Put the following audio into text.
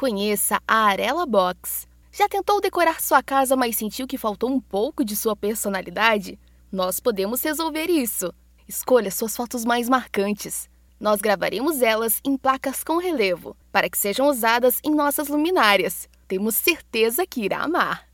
Conheça a Arela Box. Já tentou decorar sua casa, mas sentiu que faltou um pouco de sua personalidade? Nós podemos resolver isso. Escolha suas fotos mais marcantes. Nós gravaremos elas em placas com relevo, para que sejam usadas em nossas luminárias. Temos certeza que irá amar.